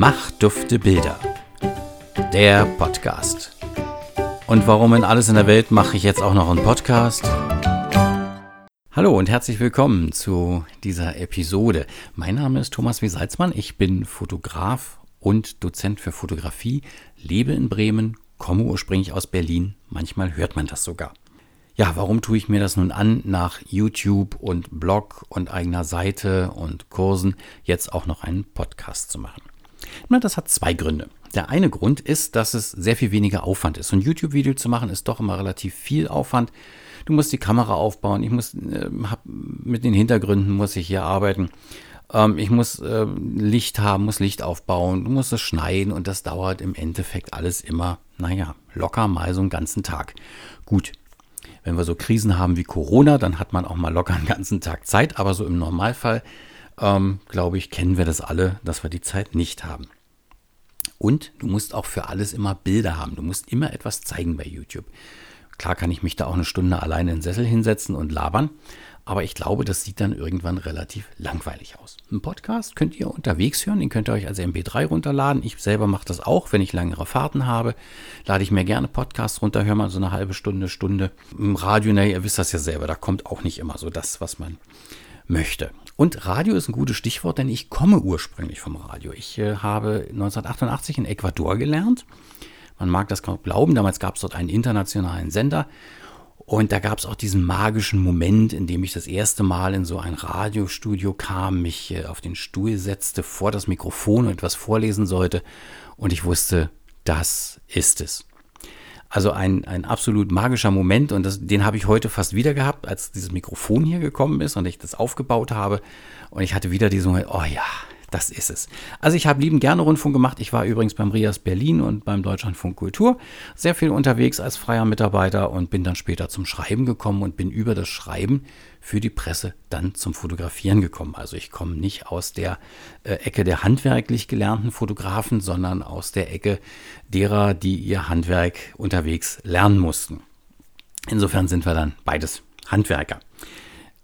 Mach dufte Bilder. Der Podcast. Und warum in alles in der Welt mache ich jetzt auch noch einen Podcast? Hallo und herzlich willkommen zu dieser Episode. Mein Name ist Thomas W. Salzmann. Ich bin Fotograf und Dozent für Fotografie, lebe in Bremen, komme ursprünglich aus Berlin. Manchmal hört man das sogar. Ja, warum tue ich mir das nun an, nach YouTube und Blog und eigener Seite und Kursen jetzt auch noch einen Podcast zu machen? Na, das hat zwei Gründe. Der eine Grund ist, dass es sehr viel weniger Aufwand ist. So ein YouTube-Video zu machen ist doch immer relativ viel Aufwand. Du musst die Kamera aufbauen, ich muss äh, mit den Hintergründen muss ich hier arbeiten. Ähm, ich muss äh, Licht haben, muss Licht aufbauen, du musst es schneiden und das dauert im Endeffekt alles immer, naja, locker mal so einen ganzen Tag. Gut, wenn wir so Krisen haben wie Corona, dann hat man auch mal locker einen ganzen Tag Zeit. Aber so im Normalfall, ähm, glaube ich, kennen wir das alle, dass wir die Zeit nicht haben. Und du musst auch für alles immer Bilder haben. Du musst immer etwas zeigen bei YouTube. Klar kann ich mich da auch eine Stunde alleine in den Sessel hinsetzen und labern. Aber ich glaube, das sieht dann irgendwann relativ langweilig aus. Ein Podcast könnt ihr unterwegs hören, den könnt ihr euch als MP3 runterladen. Ich selber mache das auch, wenn ich längere Fahrten habe. Lade ich mir gerne Podcasts runter, höre mal so eine halbe Stunde, Stunde. Im Radio, na, ihr wisst das ja selber, da kommt auch nicht immer so das, was man möchte. Und Radio ist ein gutes Stichwort, denn ich komme ursprünglich vom Radio. Ich äh, habe 1988 in Ecuador gelernt. Man mag das kaum glauben, damals gab es dort einen internationalen Sender und da gab es auch diesen magischen Moment, in dem ich das erste Mal in so ein Radiostudio kam, mich äh, auf den Stuhl setzte, vor das Mikrofon und etwas vorlesen sollte. Und ich wusste, das ist es. Also ein, ein absolut magischer Moment und das, den habe ich heute fast wieder gehabt, als dieses Mikrofon hier gekommen ist und ich das aufgebaut habe. Und ich hatte wieder diesen Moment, oh ja, das ist es. Also ich habe lieben gerne Rundfunk gemacht. Ich war übrigens beim RIAS Berlin und beim Deutschlandfunk Kultur sehr viel unterwegs als freier Mitarbeiter und bin dann später zum Schreiben gekommen und bin über das Schreiben für die Presse dann zum Fotografieren gekommen. Also ich komme nicht aus der äh, Ecke der handwerklich gelernten Fotografen, sondern aus der Ecke derer, die ihr Handwerk unterwegs lernen mussten. Insofern sind wir dann beides Handwerker.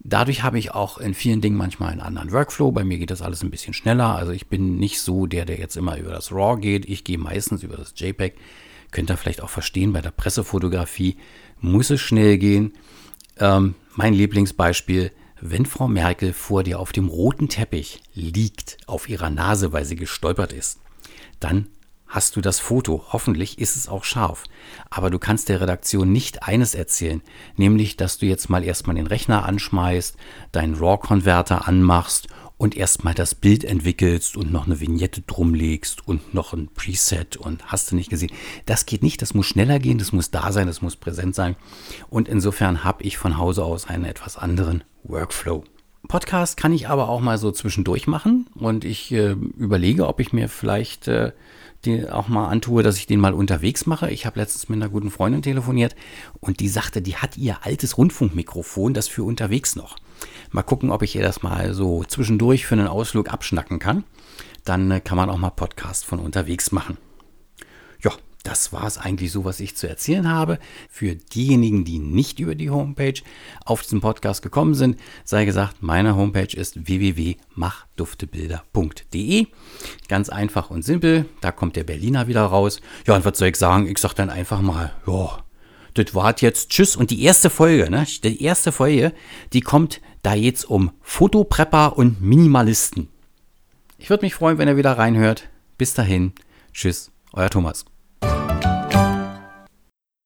Dadurch habe ich auch in vielen Dingen manchmal einen anderen Workflow. Bei mir geht das alles ein bisschen schneller. Also ich bin nicht so der, der jetzt immer über das RAW geht. Ich gehe meistens über das JPEG. Könnt ihr vielleicht auch verstehen, bei der Pressefotografie muss es schnell gehen. Ähm, mein Lieblingsbeispiel, wenn Frau Merkel vor dir auf dem roten Teppich liegt, auf ihrer Nase, weil sie gestolpert ist, dann hast du das Foto. Hoffentlich ist es auch scharf. Aber du kannst der Redaktion nicht eines erzählen, nämlich, dass du jetzt mal erstmal den Rechner anschmeißt, deinen RAW-Konverter anmachst und erstmal das Bild entwickelst und noch eine Vignette drumlegst und noch ein Preset und hast du nicht gesehen. Das geht nicht, das muss schneller gehen, das muss da sein, das muss präsent sein. Und insofern habe ich von Hause aus einen etwas anderen Workflow. Podcast kann ich aber auch mal so zwischendurch machen und ich äh, überlege, ob ich mir vielleicht äh, den auch mal antue, dass ich den mal unterwegs mache. Ich habe letztens mit einer guten Freundin telefoniert und die sagte, die hat ihr altes Rundfunkmikrofon, das für unterwegs noch. Mal gucken, ob ich ihr das mal so zwischendurch für einen Ausflug abschnacken kann. Dann äh, kann man auch mal Podcast von unterwegs machen das war es eigentlich so, was ich zu erzählen habe. Für diejenigen, die nicht über die Homepage auf diesen Podcast gekommen sind, sei gesagt, meine Homepage ist www.machduftebilder.de. Ganz einfach und simpel. Da kommt der Berliner wieder raus. Ja, und was soll ich sagen? Ich sage dann einfach mal, ja, das war jetzt Tschüss. Und die erste Folge, ne? Die erste Folge, die kommt da jetzt um Fotoprepper und Minimalisten. Ich würde mich freuen, wenn ihr wieder reinhört. Bis dahin. Tschüss, euer Thomas.